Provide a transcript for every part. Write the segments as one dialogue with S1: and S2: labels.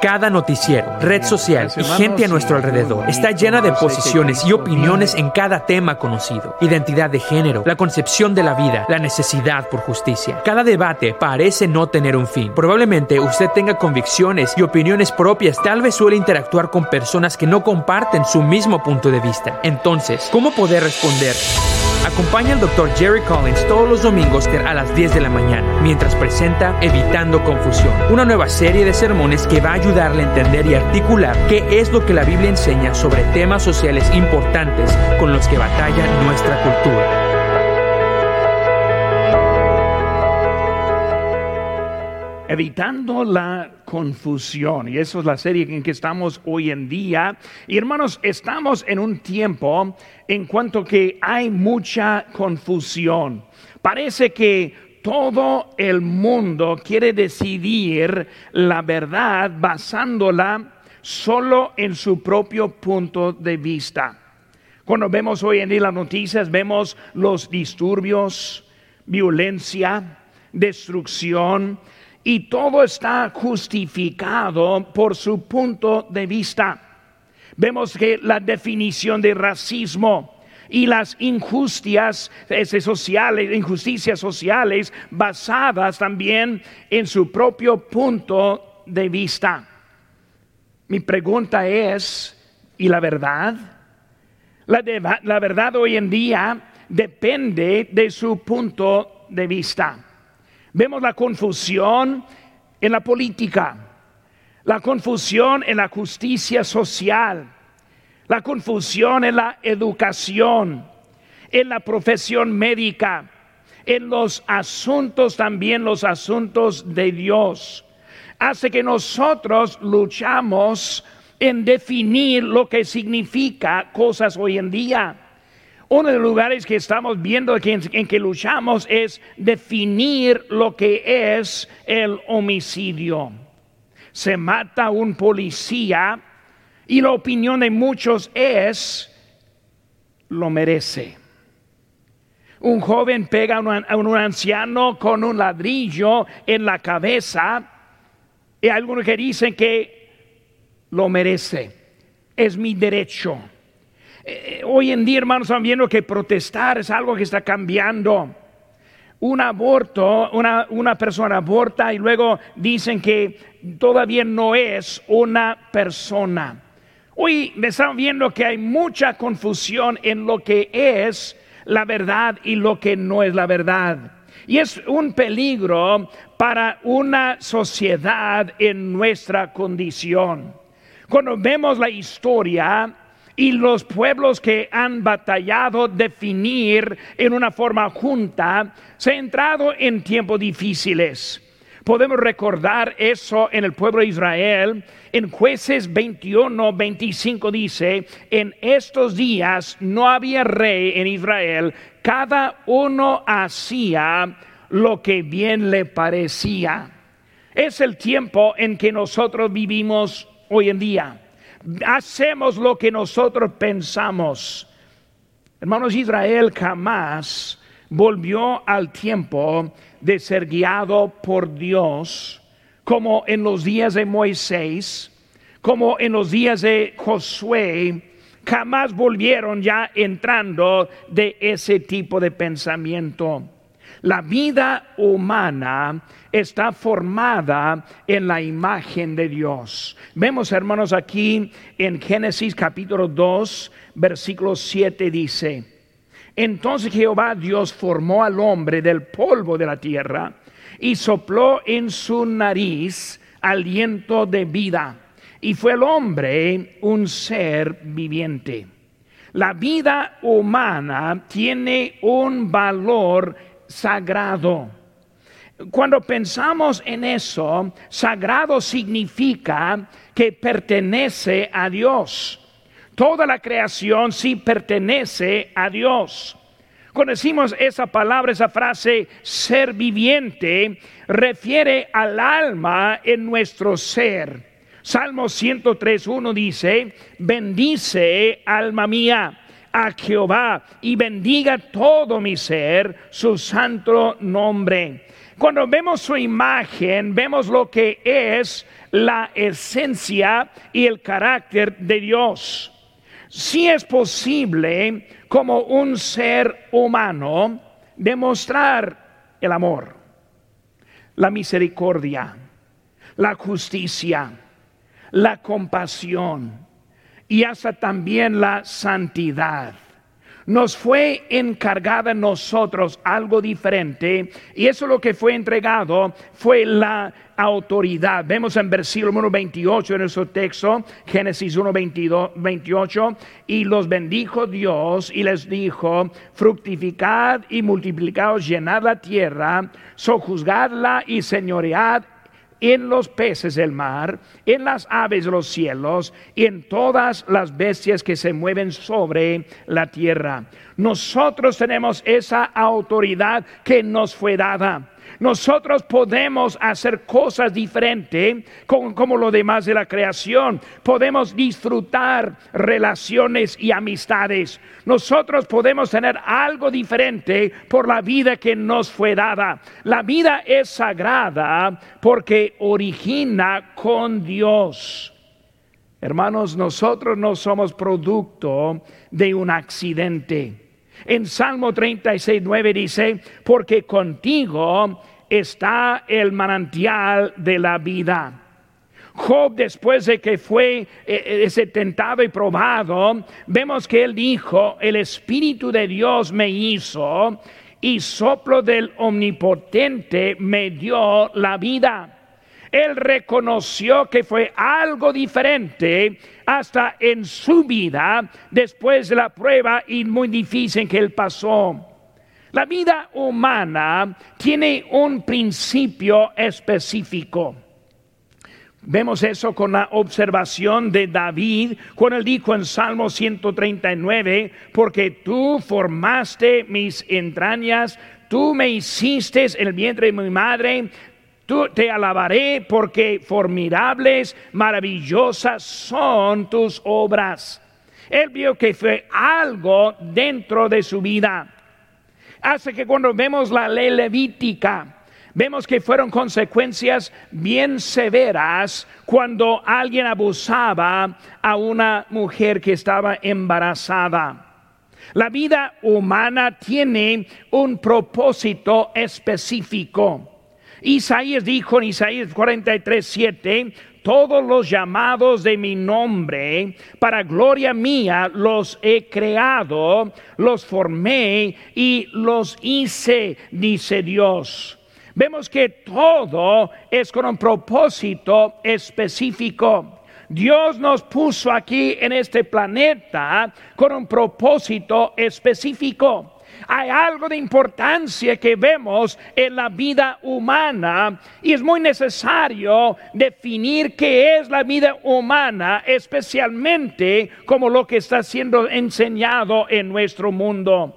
S1: Cada noticiero, red social y gente a nuestro alrededor está llena de posiciones y opiniones en cada tema conocido. Identidad de género, la concepción de la vida, la necesidad por justicia. Cada debate parece no tener un fin. Probablemente usted tenga convicciones y opiniones propias. Tal vez suele interactuar con personas que no comparten su mismo punto de vista. Entonces, ¿cómo poder responder? Acompaña al Dr. Jerry Collins todos los domingos a las 10 de la mañana, mientras presenta Evitando Confusión, una nueva serie de sermones que va a ayudarle a entender y articular qué es lo que la Biblia enseña sobre temas sociales importantes con los que batalla nuestra cultura.
S2: Evitando la confusión. Y eso es la serie en que estamos hoy en día. Y hermanos, estamos en un tiempo en cuanto que hay mucha confusión. Parece que todo el mundo quiere decidir la verdad basándola solo en su propio punto de vista. Cuando vemos hoy en día las noticias, vemos los disturbios, violencia, destrucción, y todo está justificado por su punto de vista. Vemos que la definición de racismo y las injusticias sociales, injusticias sociales basadas también en su propio punto de vista. Mi pregunta es, ¿y la verdad? La, la verdad hoy en día depende de su punto de vista. Vemos la confusión en la política, la confusión en la justicia social, la confusión en la educación, en la profesión médica, en los asuntos también los asuntos de Dios. Hace que nosotros luchamos en definir lo que significa cosas hoy en día. Uno de los lugares que estamos viendo en, que luchamos es definir lo que es el homicidio. Se mata un policía y la opinión de muchos es, lo merece. Un joven pega a un, anciano con un ladrillo en la cabeza y algunos que dicen que lo merece. Es mi derecho. Eh, hoy en día, hermanos, estamos viendo que protestar es algo que está cambiando. Un aborto, una, una persona aborta y luego dicen que todavía no es una persona. Hoy estamos viendo que hay mucha confusión en lo que es la verdad y lo que no es la verdad. Y es un peligro para una sociedad en nuestra condición. Cuando vemos la historia, y los pueblos que han batallado definir en una forma junta se han entrado en tiempos difíciles. Podemos recordar eso en el pueblo de Israel. En jueces 21, 25 dice, en estos días no había rey en Israel, cada uno hacía lo que bien le parecía. Es el tiempo en que nosotros vivimos hoy en día hacemos lo que nosotros pensamos. Hermanos, Israel jamás volvió al tiempo de ser guiado por Dios, como en los días de Moisés, como en los días de Josué, jamás volvieron ya entrando de ese tipo de pensamiento. La vida humana está formada en la imagen de Dios. Vemos, hermanos, aquí en Génesis capítulo 2, versículo 7 dice, entonces Jehová Dios formó al hombre del polvo de la tierra y sopló en su nariz aliento de vida. Y fue el hombre un ser viviente. La vida humana tiene un valor sagrado. Cuando pensamos en eso, sagrado significa que pertenece a Dios. Toda la creación sí pertenece a Dios. Cuando decimos esa palabra, esa frase, ser viviente, refiere al alma en nuestro ser. Salmo 103.1 dice, bendice alma mía a Jehová y bendiga todo mi ser su santo nombre. Cuando vemos su imagen, vemos lo que es la esencia y el carácter de Dios. Si es posible, como un ser humano, demostrar el amor, la misericordia, la justicia, la compasión y hasta también la santidad nos fue encargada nosotros algo diferente y eso lo que fue entregado fue la autoridad. Vemos en versículo 1, 28 en nuestro texto, Génesis 1, 28, y los bendijo Dios y les dijo, fructificad y multiplicaos, llenad la tierra, sojuzgadla y señoread en los peces del mar, en las aves de los cielos y en todas las bestias que se mueven sobre la tierra. Nosotros tenemos esa autoridad que nos fue dada nosotros podemos hacer cosas diferentes como, como lo demás de la creación. Podemos disfrutar relaciones y amistades. Nosotros podemos tener algo diferente por la vida que nos fue dada. La vida es sagrada porque origina con Dios. Hermanos, nosotros no somos producto de un accidente. En Salmo 36, 9 dice, porque contigo está el manantial de la vida. Job, después de que fue eh, ese tentado y probado, vemos que él dijo, el Espíritu de Dios me hizo y soplo del Omnipotente me dio la vida. Él reconoció que fue algo diferente hasta en su vida después de la prueba y muy difícil que él pasó. La vida humana tiene un principio específico. Vemos eso con la observación de David cuando él dijo en Salmo 139, porque tú formaste mis entrañas, tú me hiciste el vientre de mi madre, tú te alabaré porque formidables, maravillosas son tus obras. Él vio que fue algo dentro de su vida hace que cuando vemos la ley levítica, vemos que fueron consecuencias bien severas cuando alguien abusaba a una mujer que estaba embarazada. La vida humana tiene un propósito específico. Isaías dijo en Isaías 43, 7, todos los llamados de mi nombre, para gloria mía los he creado, los formé y los hice, dice Dios. Vemos que todo es con un propósito específico. Dios nos puso aquí en este planeta con un propósito específico hay algo de importancia que vemos en la vida humana y es muy necesario definir qué es la vida humana, especialmente como lo que está siendo enseñado en nuestro mundo.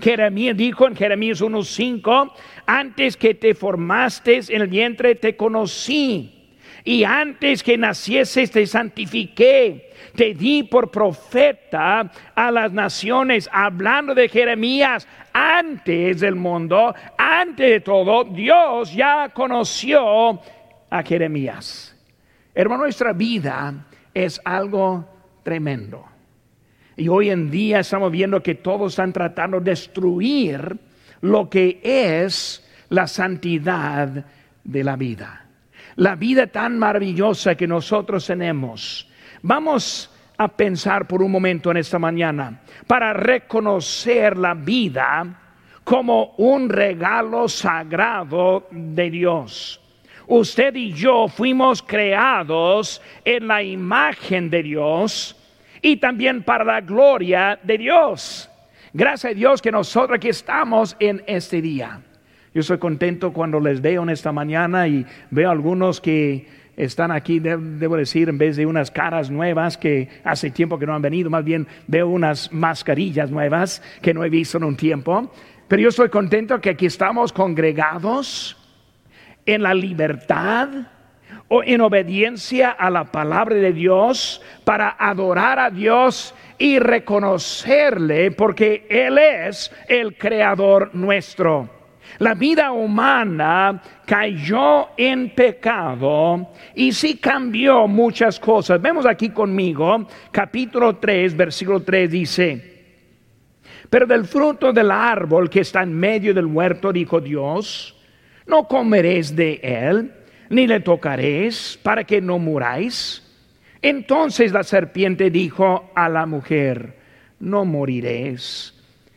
S2: Jeremías dijo en Jeremías 1.5, antes que te formaste en el vientre te conocí y antes que nacieses te santifiqué te di por profeta a las naciones, hablando de Jeremías antes del mundo, antes de todo, Dios ya conoció a Jeremías. Hermano, nuestra vida es algo tremendo. Y hoy en día estamos viendo que todos están tratando de destruir lo que es la santidad de la vida. La vida tan maravillosa que nosotros tenemos Vamos a pensar por un momento en esta mañana para reconocer la vida como un regalo sagrado de Dios. Usted y yo fuimos creados en la imagen de Dios y también para la gloria de Dios. Gracias a Dios que nosotros aquí estamos en este día. Yo estoy contento cuando les veo en esta mañana y veo algunos que están aquí, debo decir, en vez de unas caras nuevas que hace tiempo que no han venido, más bien veo unas mascarillas nuevas que no he visto en un tiempo. Pero yo estoy contento que aquí estamos congregados en la libertad o en obediencia a la palabra de Dios para adorar a Dios y reconocerle porque Él es el creador nuestro. La vida humana cayó en pecado y sí cambió muchas cosas. Vemos aquí conmigo, capítulo 3, versículo 3 dice, pero del fruto del árbol que está en medio del huerto, dijo Dios, no comeréis de él, ni le tocaréis, para que no muráis. Entonces la serpiente dijo a la mujer, no moriréis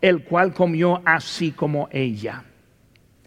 S2: el cual comió así como ella.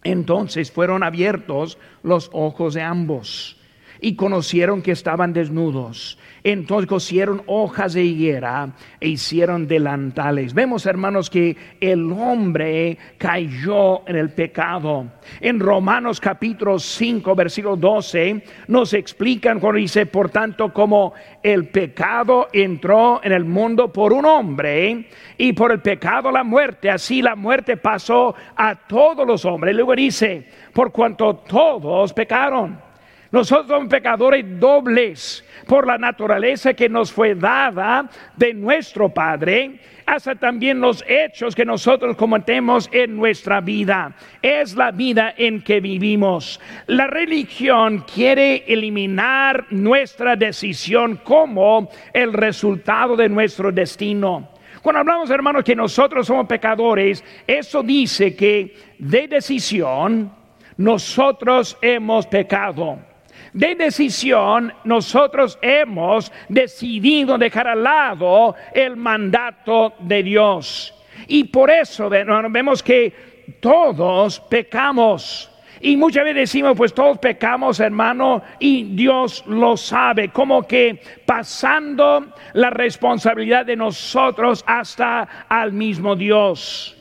S2: Entonces fueron abiertos los ojos de ambos y conocieron que estaban desnudos. Entonces cosieron hojas de higuera e hicieron delantales. Vemos, hermanos, que el hombre cayó en el pecado. En Romanos capítulo 5, versículo 12, nos explican cuando dice, por tanto, como el pecado entró en el mundo por un hombre y por el pecado la muerte, así la muerte pasó a todos los hombres. Luego dice, por cuanto todos pecaron. Nosotros somos pecadores dobles por la naturaleza que nos fue dada de nuestro Padre, hasta también los hechos que nosotros cometemos en nuestra vida. Es la vida en que vivimos. La religión quiere eliminar nuestra decisión como el resultado de nuestro destino. Cuando hablamos, hermanos, que nosotros somos pecadores, eso dice que de decisión nosotros hemos pecado de decisión, nosotros hemos decidido dejar al lado el mandato de Dios. Y por eso vemos que todos pecamos. Y muchas veces decimos, pues todos pecamos, hermano, y Dios lo sabe, como que pasando la responsabilidad de nosotros hasta al mismo Dios.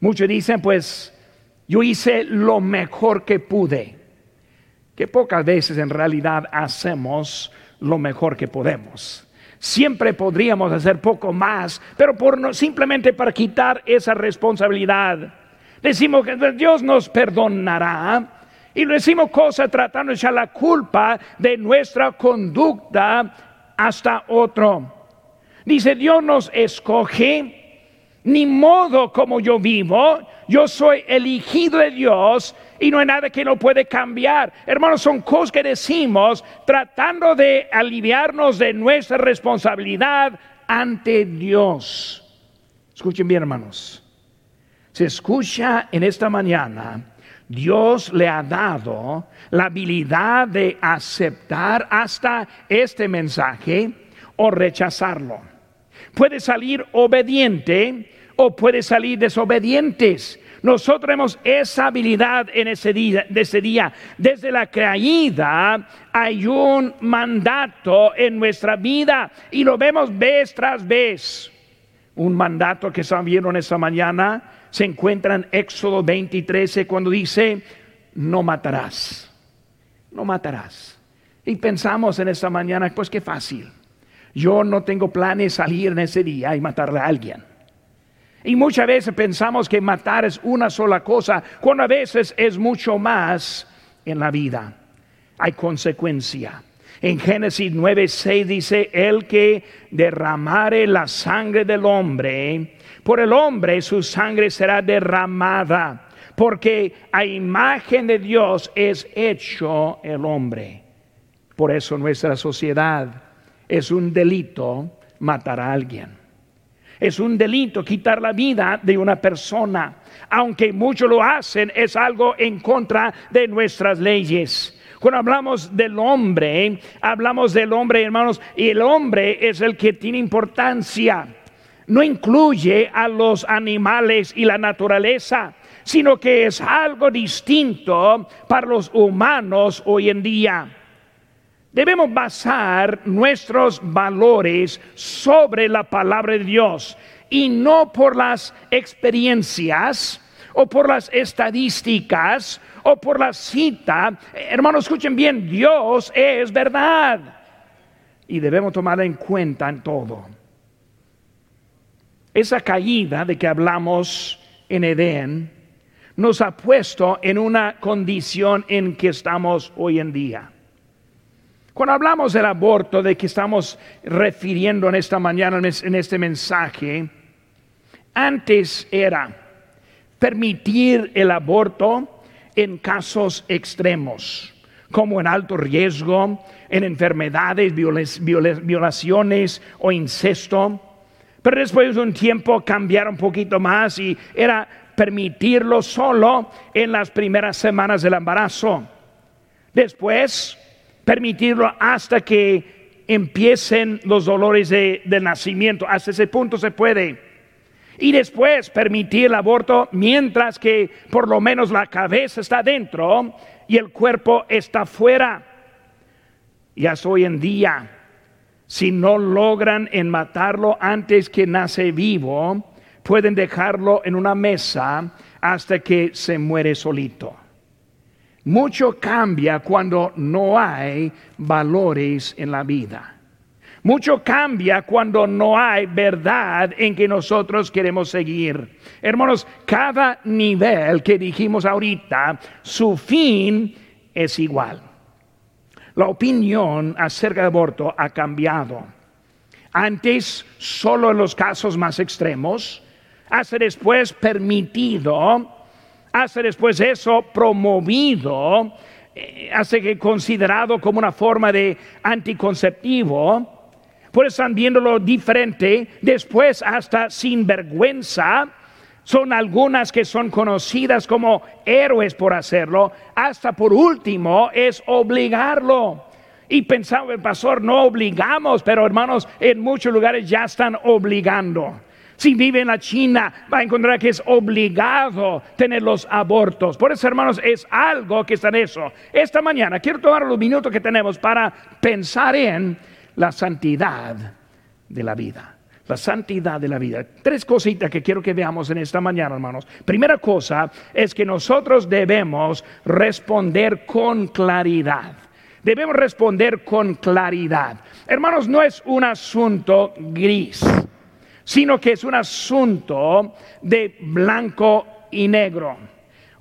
S2: Muchos dicen, pues yo hice lo mejor que pude que pocas veces en realidad hacemos lo mejor que podemos. Siempre podríamos hacer poco más, pero por simplemente para quitar esa responsabilidad. Decimos que Dios nos perdonará y decimos cosas tratando de echar la culpa de nuestra conducta hasta otro. Dice, Dios nos escoge ni modo como yo vivo, yo soy elegido de Dios y no hay nada que no puede cambiar. Hermanos, son cosas que decimos tratando de aliviarnos de nuestra responsabilidad ante Dios. Escuchen bien, hermanos. Se escucha en esta mañana, Dios le ha dado la habilidad de aceptar hasta este mensaje o rechazarlo. Puede salir obediente o puede salir desobedientes. Nosotros tenemos esa habilidad en ese día, de ese día. Desde la caída hay un mandato en nuestra vida y lo vemos vez tras vez. Un mandato que vieron esa mañana se encuentra en Éxodo 23 cuando dice, no matarás, no matarás. Y pensamos en esa mañana, pues qué fácil. Yo no tengo planes salir en ese día y matarle a alguien. Y muchas veces pensamos que matar es una sola cosa, cuando a veces es mucho más en la vida. Hay consecuencia. En Génesis 9:6 dice, el que derramare la sangre del hombre, por el hombre su sangre será derramada, porque a imagen de Dios es hecho el hombre. Por eso nuestra sociedad es un delito matar a alguien. Es un delito quitar la vida de una persona. Aunque muchos lo hacen, es algo en contra de nuestras leyes. Cuando hablamos del hombre, hablamos del hombre, hermanos, y el hombre es el que tiene importancia. No incluye a los animales y la naturaleza, sino que es algo distinto para los humanos hoy en día. Debemos basar nuestros valores sobre la palabra de Dios y no por las experiencias o por las estadísticas o por la cita. Hermanos, escuchen bien, Dios es verdad y debemos tomarla en cuenta en todo. Esa caída de que hablamos en Edén nos ha puesto en una condición en que estamos hoy en día. Cuando hablamos del aborto, de que estamos refiriendo en esta mañana, en este mensaje, antes era permitir el aborto en casos extremos, como en alto riesgo, en enfermedades, violaciones o incesto. Pero después de un tiempo cambiaron un poquito más y era permitirlo solo en las primeras semanas del embarazo. Después, permitirlo hasta que empiecen los dolores de, nacimiento. Hasta ese punto se puede. Y después permitir el aborto mientras que por lo menos la cabeza está dentro y el cuerpo está fuera. Y hasta hoy en día, si no logran en matarlo antes que nace vivo, pueden dejarlo en una mesa hasta que se muere solito. Mucho cambia cuando no hay valores en la vida. Mucho cambia cuando no hay verdad en que nosotros queremos seguir. Hermanos, cada nivel que dijimos ahorita, su fin es igual. La opinión acerca del aborto ha cambiado. Antes, solo en los casos más extremos, hace después permitido, hace después eso promovido, eh, hace que considerado como una forma de anticonceptivo, pues están viéndolo diferente, después hasta sin vergüenza, son algunas que son conocidas como héroes por hacerlo, hasta por último es obligarlo. Y pensaba el pastor, no obligamos, pero hermanos, en muchos lugares ya están obligando. Si vive en la China, va a encontrar que es obligado tener los abortos. Por eso, hermanos, es algo que está en eso. Esta mañana quiero tomar los minutos que tenemos para pensar en la santidad de la vida. La santidad de la vida. Tres cositas que quiero que veamos en esta mañana, hermanos. Primera cosa es que nosotros debemos responder con claridad. Debemos responder con claridad. Hermanos, no es un asunto gris sino que es un asunto de blanco y negro.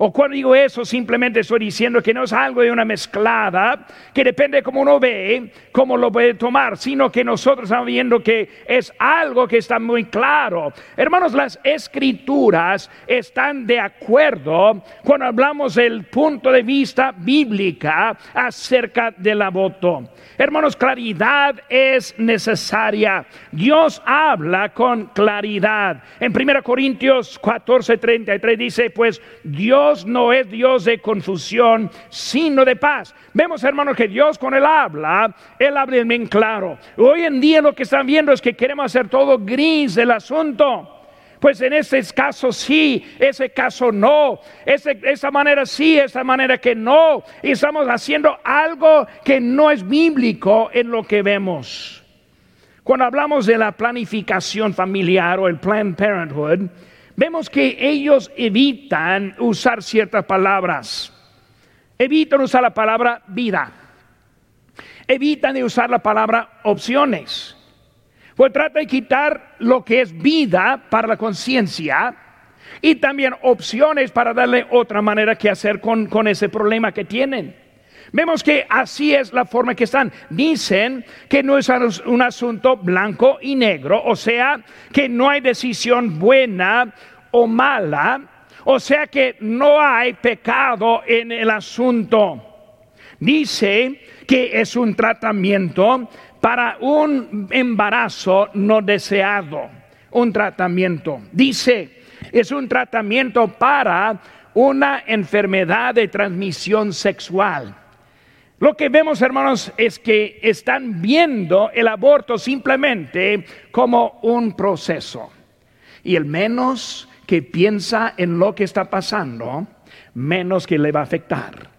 S2: O cuando digo eso, simplemente estoy diciendo que no es algo de una mezclada, que depende de cómo uno ve, cómo lo puede tomar, sino que nosotros estamos viendo que es algo que está muy claro. Hermanos, las escrituras están de acuerdo cuando hablamos del punto de vista bíblica acerca del aborto. Hermanos, claridad es necesaria. Dios habla con claridad. En 1 Corintios 14, 33 dice, pues Dios no es Dios de confusión, sino de paz. Vemos, hermanos, que Dios con él habla, él habla bien claro. Hoy en día lo que están viendo es que queremos hacer todo gris del asunto. Pues en ese caso sí, ese caso no, esa manera sí, esa manera que no. Y estamos haciendo algo que no es bíblico en lo que vemos. Cuando hablamos de la planificación familiar o el Planned Parenthood, vemos que ellos evitan usar ciertas palabras. Evitan usar la palabra vida. Evitan de usar la palabra opciones. Pues trata de quitar lo que es vida para la conciencia y también opciones para darle otra manera que hacer con, con ese problema que tienen. Vemos que así es la forma que están. Dicen que no es un asunto blanco y negro, o sea, que no hay decisión buena o mala, o sea que no hay pecado en el asunto. Dice que es un tratamiento para un embarazo no deseado, un tratamiento. Dice, es un tratamiento para una enfermedad de transmisión sexual. Lo que vemos, hermanos, es que están viendo el aborto simplemente como un proceso. Y el menos que piensa en lo que está pasando, menos que le va a afectar.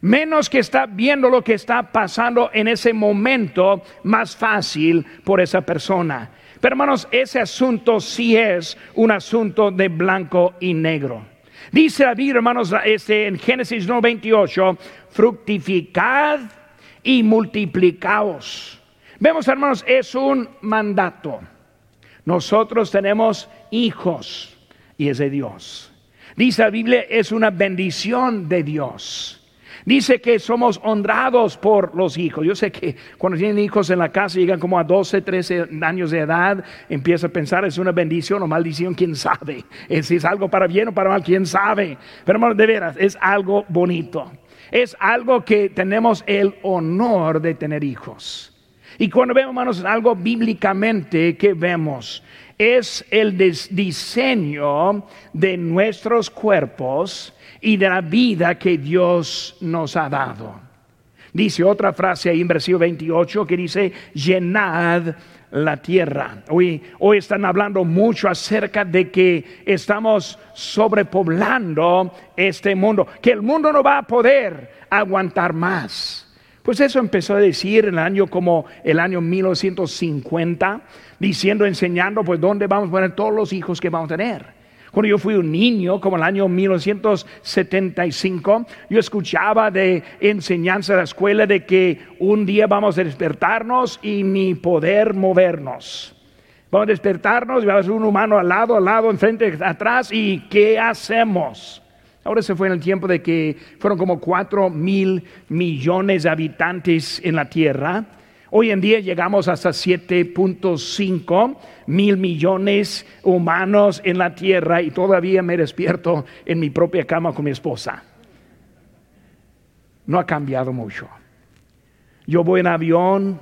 S2: Menos que está viendo lo que está pasando en ese momento, más fácil por esa persona. Pero hermanos, ese asunto sí es un asunto de blanco y negro. Dice la Biblia, hermanos, este, en Génesis 98, fructificad y multiplicaos. Vemos, hermanos, es un mandato. Nosotros tenemos hijos y es de Dios. Dice la Biblia, es una bendición de Dios. Dice que somos honrados por los hijos. Yo sé que cuando tienen hijos en la casa, llegan como a 12, 13 años de edad, empieza a pensar es una bendición o maldición, quién sabe. Si es algo para bien o para mal, quién sabe. Pero hermano, de veras, es algo bonito. Es algo que tenemos el honor de tener hijos. Y cuando vemos, hermanos, algo bíblicamente que vemos, es el diseño de nuestros cuerpos y de la vida que Dios nos ha dado. Dice otra frase ahí en versículo 28 que dice, llenad la tierra. Hoy, hoy están hablando mucho acerca de que estamos sobrepoblando este mundo, que el mundo no va a poder aguantar más. Pues eso empezó a decir en el año como el año 1950, diciendo, enseñando, pues dónde vamos a poner todos los hijos que vamos a tener. Cuando yo fui un niño, como el año 1975, yo escuchaba de enseñanza de la escuela de que un día vamos a despertarnos y ni poder movernos. Vamos a despertarnos y vamos a ser un humano al lado, al lado, enfrente, atrás, y ¿qué hacemos? Ahora se fue en el tiempo de que fueron como 4 mil millones de habitantes en la Tierra Hoy en día llegamos hasta 7.5 mil millones humanos en la tierra y todavía me despierto en mi propia cama con mi esposa. No ha cambiado mucho. Yo voy en avión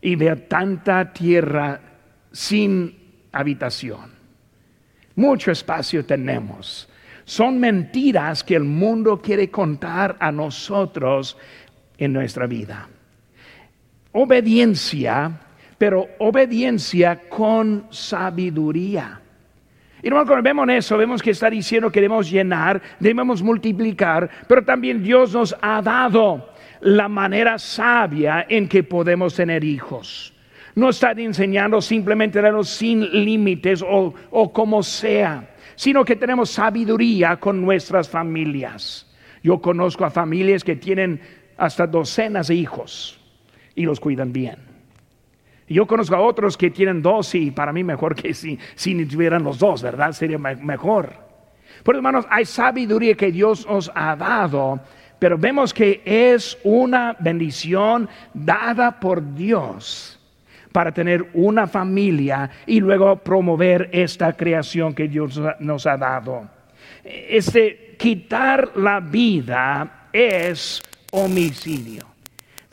S2: y veo tanta tierra sin habitación. Mucho espacio tenemos. Son mentiras que el mundo quiere contar a nosotros en nuestra vida obediencia, pero obediencia con sabiduría. Y cuando vemos eso, vemos que está diciendo que debemos llenar, debemos multiplicar, pero también Dios nos ha dado la manera sabia en que podemos tener hijos. No está enseñando simplemente darnos sin límites o, o como sea, sino que tenemos sabiduría con nuestras familias. Yo conozco a familias que tienen hasta docenas de hijos y los cuidan bien. Yo conozco a otros que tienen dos y para mí mejor que si, si tuvieran los dos, ¿verdad? Sería mejor. Por hermanos, hay sabiduría que Dios os ha dado, pero vemos que es una bendición dada por Dios para tener una familia y luego promover esta creación que Dios nos ha dado. Este quitar la vida es homicidio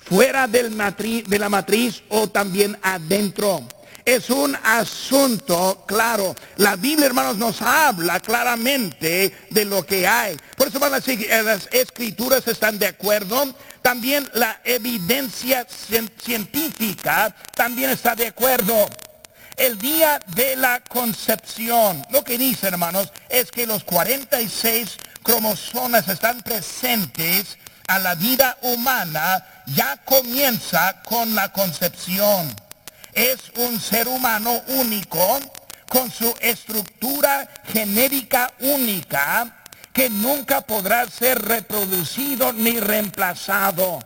S2: fuera del de la matriz o también adentro. Es un asunto claro. La Biblia, hermanos, nos habla claramente de lo que hay. Por eso las, las escrituras están de acuerdo. También la evidencia científica también está de acuerdo. El día de la concepción, lo que dice, hermanos, es que los 46 cromosomas están presentes a la vida humana ya comienza con la concepción. Es un ser humano único con su estructura genérica única que nunca podrá ser reproducido ni reemplazado.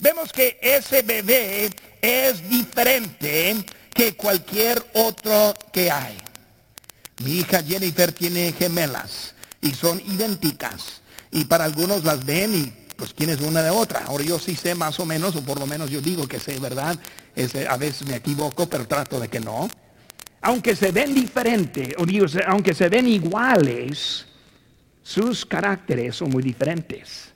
S2: Vemos que ese bebé es diferente que cualquier otro que hay. Mi hija Jennifer tiene gemelas y son idénticas. Y para algunos las ven y pues quién es una de otra. Ahora yo sí sé más o menos, o por lo menos yo digo que sé, ¿verdad? a veces me equivoco, pero trato de que no. Aunque se ven diferentes, o digo, aunque se ven iguales, sus caracteres son muy diferentes.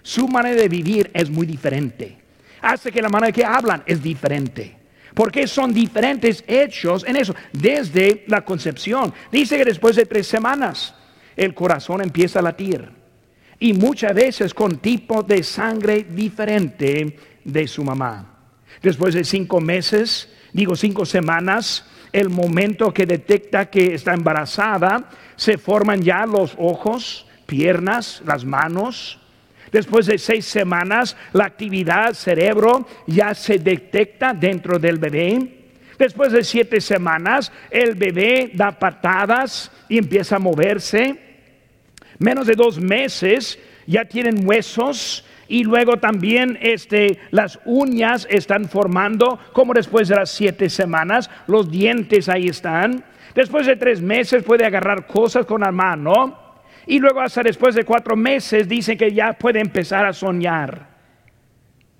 S2: Su manera de vivir es muy diferente. Hace que la manera que hablan es diferente. Porque son diferentes hechos en eso, desde la concepción. Dice que después de tres semanas el corazón empieza a latir y muchas veces con tipo de sangre diferente de su mamá. Después de cinco meses, digo cinco semanas, el momento que detecta que está embarazada, se forman ya los ojos, piernas, las manos. Después de seis semanas, la actividad cerebro ya se detecta dentro del bebé. Después de siete semanas, el bebé da patadas y empieza a moverse. Menos de dos meses ya tienen huesos y luego también este, las uñas están formando, como después de las siete semanas, los dientes ahí están. Después de tres meses puede agarrar cosas con la mano y luego hasta después de cuatro meses dicen que ya puede empezar a soñar.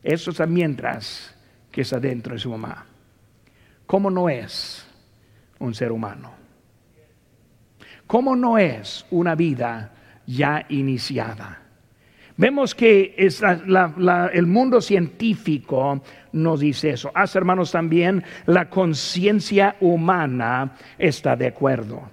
S2: Eso es mientras que está dentro de su mamá. ¿Cómo no es un ser humano? ¿Cómo no es una vida ya iniciada? Vemos que el mundo científico nos dice eso. Haz hermanos también, la conciencia humana está de acuerdo.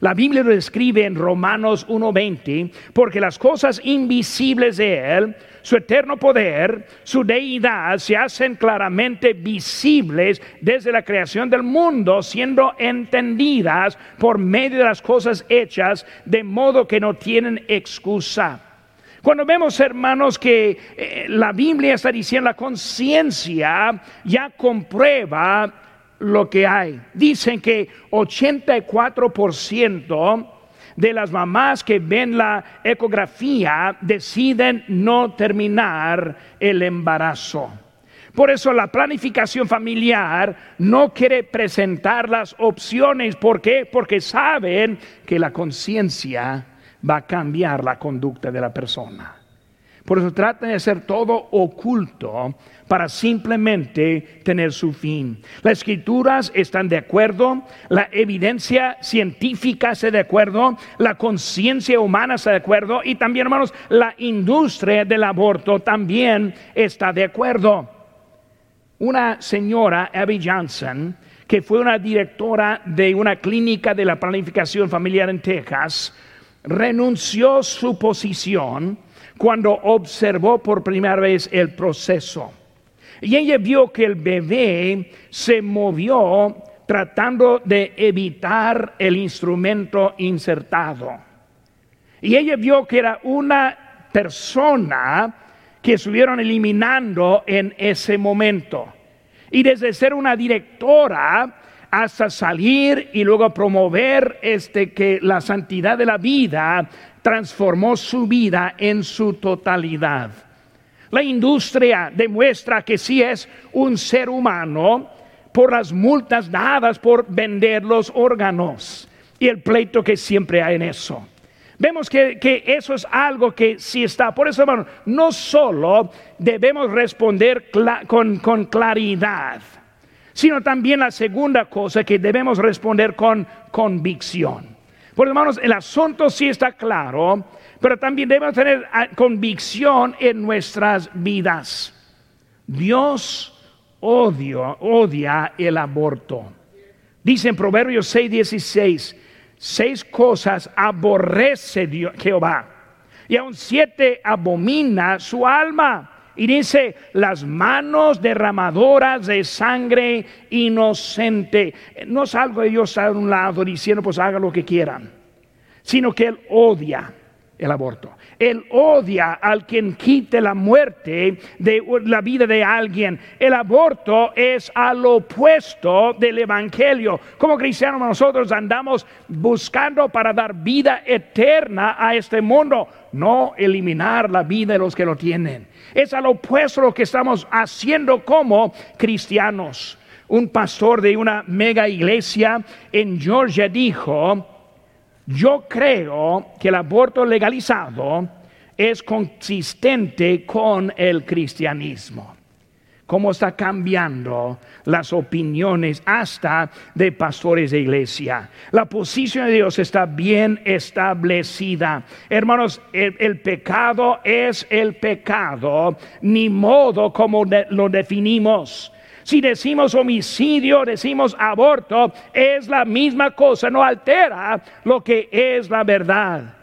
S2: La Biblia lo describe en Romanos 1:20, porque las cosas invisibles de Él, su eterno poder, su deidad, se hacen claramente visibles desde la creación del mundo, siendo entendidas por medio de las cosas hechas, de modo que no tienen excusa. Cuando vemos, hermanos, que eh, la Biblia está diciendo la conciencia ya comprueba lo que hay. Dicen que 84% de las mamás que ven la ecografía deciden no terminar el embarazo. Por eso la planificación familiar no quiere presentar las opciones. ¿Por qué? Porque saben que la conciencia va a cambiar la conducta de la persona. Por eso tratan de hacer todo oculto para simplemente tener su fin. Las escrituras están de acuerdo, la evidencia científica está de acuerdo, la conciencia humana está de acuerdo y también, hermanos, la industria del aborto también está de acuerdo. Una señora, Abby Johnson, que fue una directora de una clínica de la planificación familiar en Texas, renunció su posición cuando observó por primera vez el proceso. Y ella vio que el bebé se movió tratando de evitar el instrumento insertado. Y ella vio que era una persona que estuvieron eliminando en ese momento. Y desde ser una directora hasta salir y luego promover este que la santidad de la vida transformó su vida en su totalidad. La industria demuestra que sí es un ser humano por las multas dadas por vender los órganos y el pleito que siempre hay en eso. Vemos que, eso es algo que sí está. Por eso, hermano, no solo debemos responder con, con claridad, sino también la segunda cosa que debemos responder con convicción. Por hermanos, el asunto sí está claro, pero también debemos tener ah, convicción en nuestras vidas. Dios odia, odia el aborto. Dice en Proverbios 6, 16, seis cosas aborrece Jehová y aun siete abomina su alma y dice, las manos derramadoras de sangre inocente. No es algo de Dios a un lado diciendo, pues haga lo que quieran, sino que Él odia el aborto. Él odia al quien quite la muerte de la vida de alguien. El aborto es al opuesto del Evangelio. Como cristianos nosotros andamos buscando para dar vida eterna a este mundo, no eliminar la vida de los que lo tienen. Es al opuesto lo que estamos haciendo como cristianos. Un pastor de una mega iglesia en Georgia dijo, yo creo que el aborto legalizado es consistente con el cristianismo cómo está cambiando las opiniones hasta de pastores de iglesia. La posición de Dios está bien establecida. Hermanos, el, pecado es el pecado, ni modo como lo definimos. Si decimos homicidio, decimos aborto, es la misma cosa, no altera lo que es la verdad.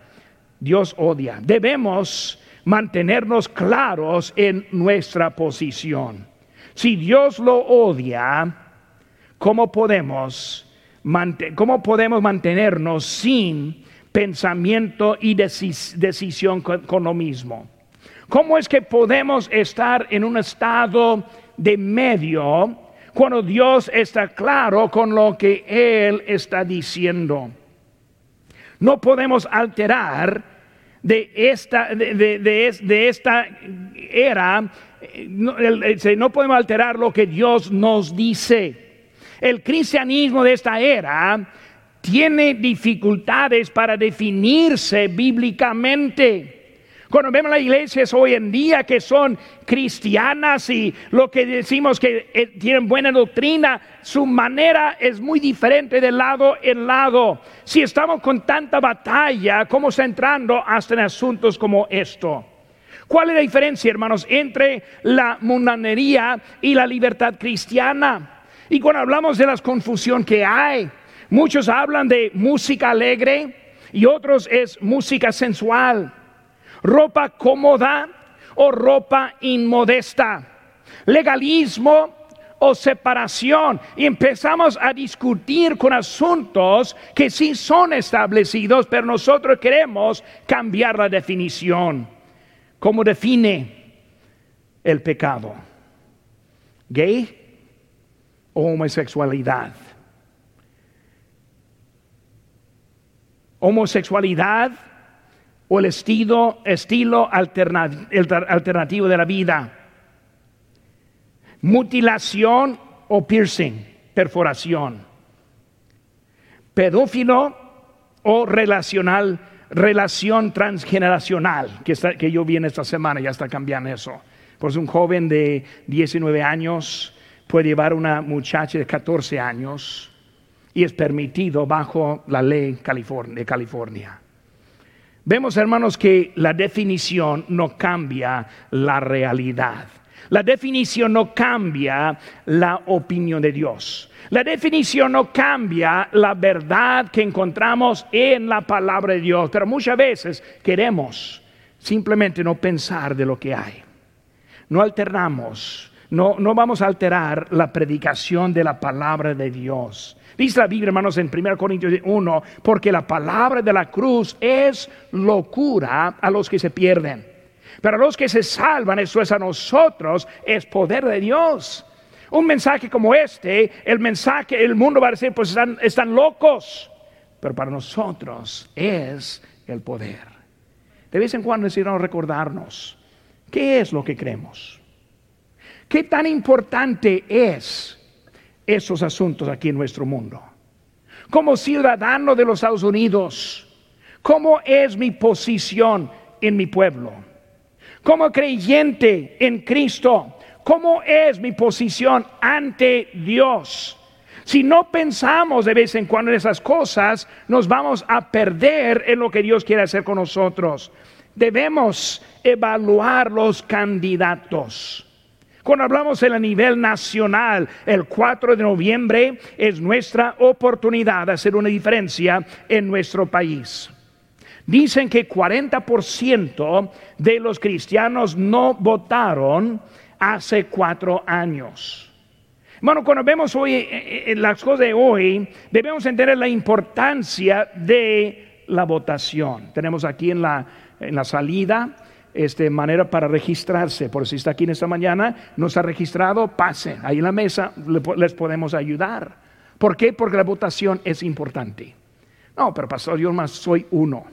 S2: Dios odia. Debemos mantenernos claros en nuestra posición. Si Dios lo odia, ¿cómo podemos, cómo podemos mantenernos sin pensamiento y decisión con, lo mismo? ¿Cómo es que podemos estar en un estado de medio cuando Dios está claro con lo que Él está diciendo? No podemos alterar de esta, de, esta era, no podemos alterar lo que Dios nos dice. El cristianismo de esta era tiene dificultades para definirse bíblicamente. Cuando vemos las iglesias hoy en día que son cristianas y lo que decimos que eh, tienen buena doctrina, su manera es muy diferente de lado en lado. Si estamos con tanta batalla, ¿cómo está entrando hasta en asuntos como esto? ¿Cuál es la diferencia, hermanos, entre la mundanería y la libertad cristiana? Y cuando hablamos de la confusión que hay, muchos hablan de música alegre y otros es música sensual ropa cómoda o ropa inmodesta, legalismo o separación. Y empezamos a discutir con asuntos que sí son establecidos, pero nosotros queremos cambiar la definición. ¿Cómo define el pecado? ¿Gay o homosexualidad? Homosexualidad o el estilo, estilo alternativo de la vida. Mutilación o piercing, perforación. Pedófilo o relacional, relación transgeneracional, que, que yo vi en esta semana, ya está cambiando eso. Pues un joven de 19 años puede llevar una muchacha de 14 años y es permitido bajo la ley de California. Vemos, hermanos, que la definición no cambia la realidad. La definición no cambia la opinión de Dios. La definición no cambia la verdad que encontramos en la palabra de Dios. Pero muchas veces queremos simplemente no pensar de lo que hay. No alternamos, no, no vamos a alterar la predicación de la palabra de Dios. Dice la Biblia, hermanos, en 1 Corintios 1, porque la palabra de la cruz es locura a los que se pierden. Pero a los que se salvan, eso es a nosotros, es poder de Dios. Un mensaje como este, el mensaje, el mundo va a decir, pues están, están locos. Pero para nosotros es el poder. De vez en cuando necesitamos recordarnos qué es lo que creemos. ¿Qué tan importante es esos asuntos aquí en nuestro mundo. Como ciudadano de los Estados Unidos, ¿cómo es mi posición en mi pueblo? Como creyente en Cristo, ¿cómo es mi posición ante Dios? Si no pensamos de vez en cuando en esas cosas, nos vamos a perder en lo que Dios quiere hacer con nosotros. Debemos evaluar los candidatos. Cuando hablamos en a nivel nacional, el 4 de noviembre es nuestra oportunidad de hacer una diferencia en nuestro país. Dicen que 40% de los cristianos no votaron hace cuatro años. Bueno, cuando vemos hoy eh, eh, las cosas de hoy, debemos entender la importancia de la votación. Tenemos aquí en la, en la salida este, manera para registrarse. Por si está aquí en esta mañana, no ha registrado, pase. Ahí en la mesa les podemos ayudar. ¿Por qué? Porque la votación es importante. No, pero pastor, yo más soy uno.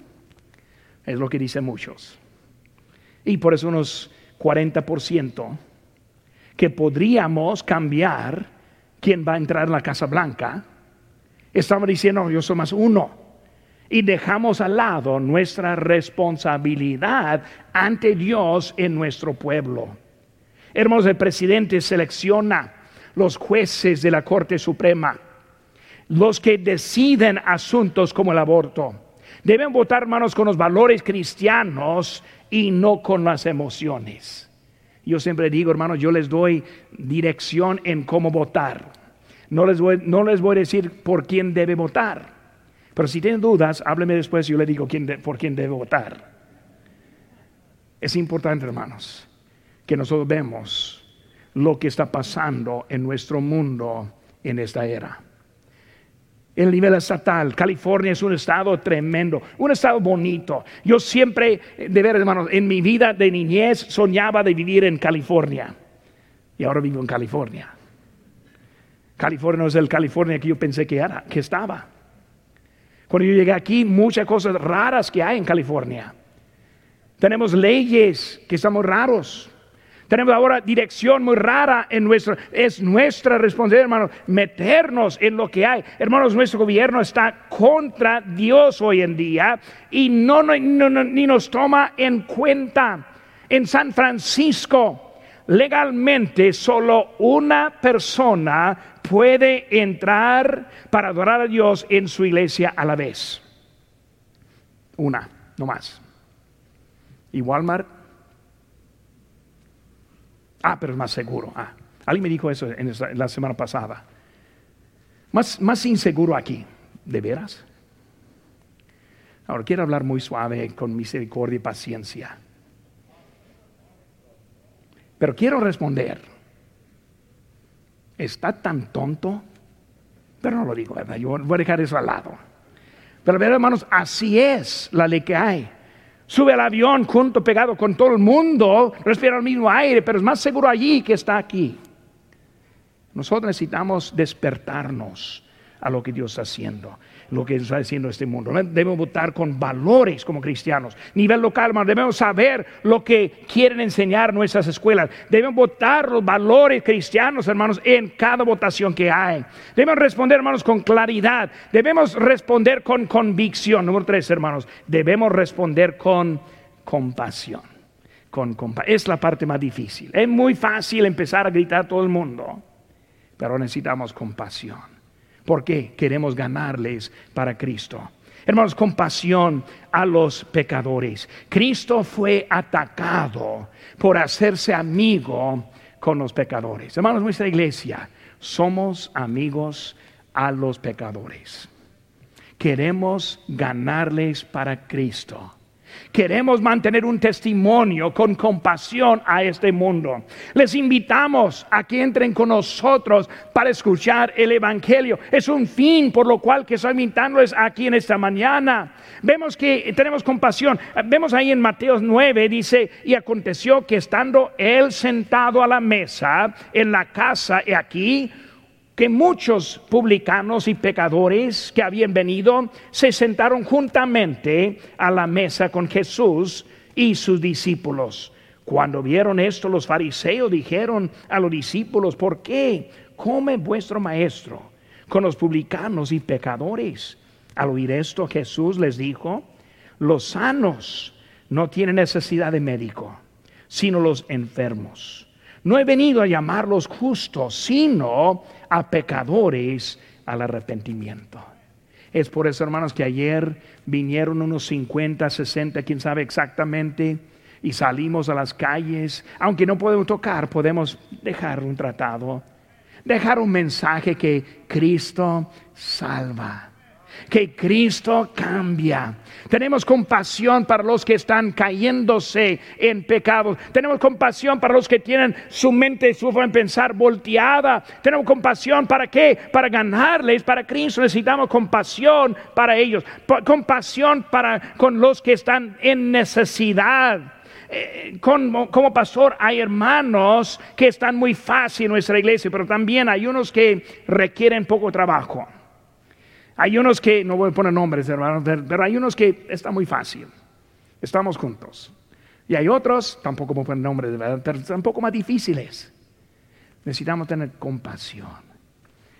S2: Es lo que dicen muchos. Y por eso unos 40% que podríamos cambiar quién va a entrar en la Casa Blanca. Estamos diciendo, yo soy más uno y dejamos al lado nuestra responsabilidad ante Dios en nuestro pueblo. Hermanos, el presidente selecciona los jueces de la Corte Suprema, los que deciden asuntos como el aborto. Deben votar, hermanos, con los valores cristianos y no con las emociones. Yo siempre digo, hermanos, yo les doy dirección en cómo votar. No les no les voy a decir por quién debe votar. Pero si tienen dudas, hábleme después y yo le digo por quién debe votar. Es importante, hermanos, que nosotros vemos lo que está pasando en nuestro mundo en esta era. El nivel estatal, California es un estado tremendo, un estado bonito. Yo siempre, de ver, hermanos, en mi vida de niñez soñaba de vivir en California. Y ahora vivo en California. California no es el California que yo pensé que era, que estaba. Cuando yo llegué aquí, muchas cosas raras que hay en California. Tenemos leyes que estamos raros. Tenemos ahora dirección muy rara en nuestro, es nuestra responsabilidad, hermanos, meternos en lo que hay. Hermanos, nuestro gobierno está contra Dios hoy en día y no, ni nos toma en cuenta. En San Francisco, legalmente solo una persona puede entrar para adorar a Dios en su iglesia a la vez. Una, no más. ¿Y Walmart? Ah, pero es más seguro. Ah, alguien me dijo eso en la semana pasada. Más, más inseguro aquí, ¿de veras? Ahora quiero hablar muy suave, con misericordia y paciencia. Pero quiero responder. ¿Está tan tonto? Pero no lo digo, ¿verdad? Yo voy a dejar eso al lado. Pero, hermanos, así es la ley que hay sube al avión junto, pegado con todo el mundo, respira el mismo aire, pero es más seguro allí que está aquí. Nosotros necesitamos despertarnos a lo que Dios está haciendo, lo que está haciendo este mundo. Debemos votar con valores como cristianos. Nivel local, hermanos, debemos saber lo que quieren enseñar nuestras escuelas. Debemos votar los valores cristianos, hermanos, en cada votación que hay. Debemos responder, hermanos, con claridad. Debemos responder con convicción. Número tres, hermanos, debemos responder con compasión. Con es la parte más difícil. Es muy fácil empezar a gritar a todo el mundo, pero necesitamos compasión porque queremos ganarles para Cristo. Hermanos, compasión a los pecadores. Cristo fue atacado por hacerse amigo con los pecadores. Hermanos, nuestra iglesia, somos amigos a los pecadores. Queremos ganarles para Cristo. Queremos mantener un testimonio con compasión a este mundo. Les invitamos a que entren con nosotros para escuchar el Evangelio. Es un fin por lo cual que estoy invitándoles aquí en esta mañana. Vemos que tenemos compasión. Vemos ahí en Mateo 9, dice, y aconteció que estando él sentado a la mesa en la casa, y aquí, que muchos publicanos y pecadores que habían venido se sentaron juntamente a la mesa con Jesús y sus discípulos. Cuando vieron esto, los fariseos dijeron a los discípulos, ¿por qué come vuestro maestro con los publicanos y pecadores? Al oír esto, Jesús les dijo, los sanos no tienen necesidad de médico, sino los enfermos. No he venido a llamarlos justos, sino a pecadores al arrepentimiento. Es por eso, hermanos, que ayer vinieron unos 50, 60, quién sabe exactamente, y salimos a las calles. Aunque no podemos tocar, podemos dejar un tratado, dejar un mensaje que Cristo salva que Cristo cambia. Tenemos compasión para los que están cayéndose en pecados. Tenemos compasión para los que tienen su mente y su pensar volteada. Tenemos compasión para qué? Para ganarles para Cristo. Necesitamos compasión para ellos. Compasión para con los que están en necesidad. Eh, como pastor hay hermanos que están muy fácil en nuestra iglesia, pero también hay unos que requieren poco trabajo. Hay unos que, no voy a poner nombres, hermanos, pero hay unos que está muy fácil. Estamos juntos. Y hay otros, tampoco voy a poner nombres, pero están un poco más difíciles. Necesitamos tener compasión.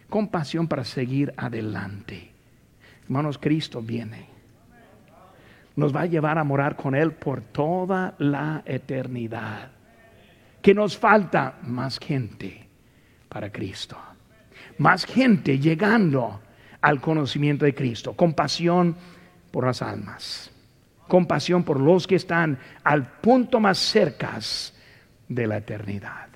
S2: Compasión para seguir adelante. Hermanos, Cristo viene. Nos va a llevar a morar con Él por toda la eternidad. Que nos falta más gente para Cristo. Más gente llegando al conocimiento de Cristo. Compasión por las almas. Compasión por los que están al punto más cerca de la eternidad.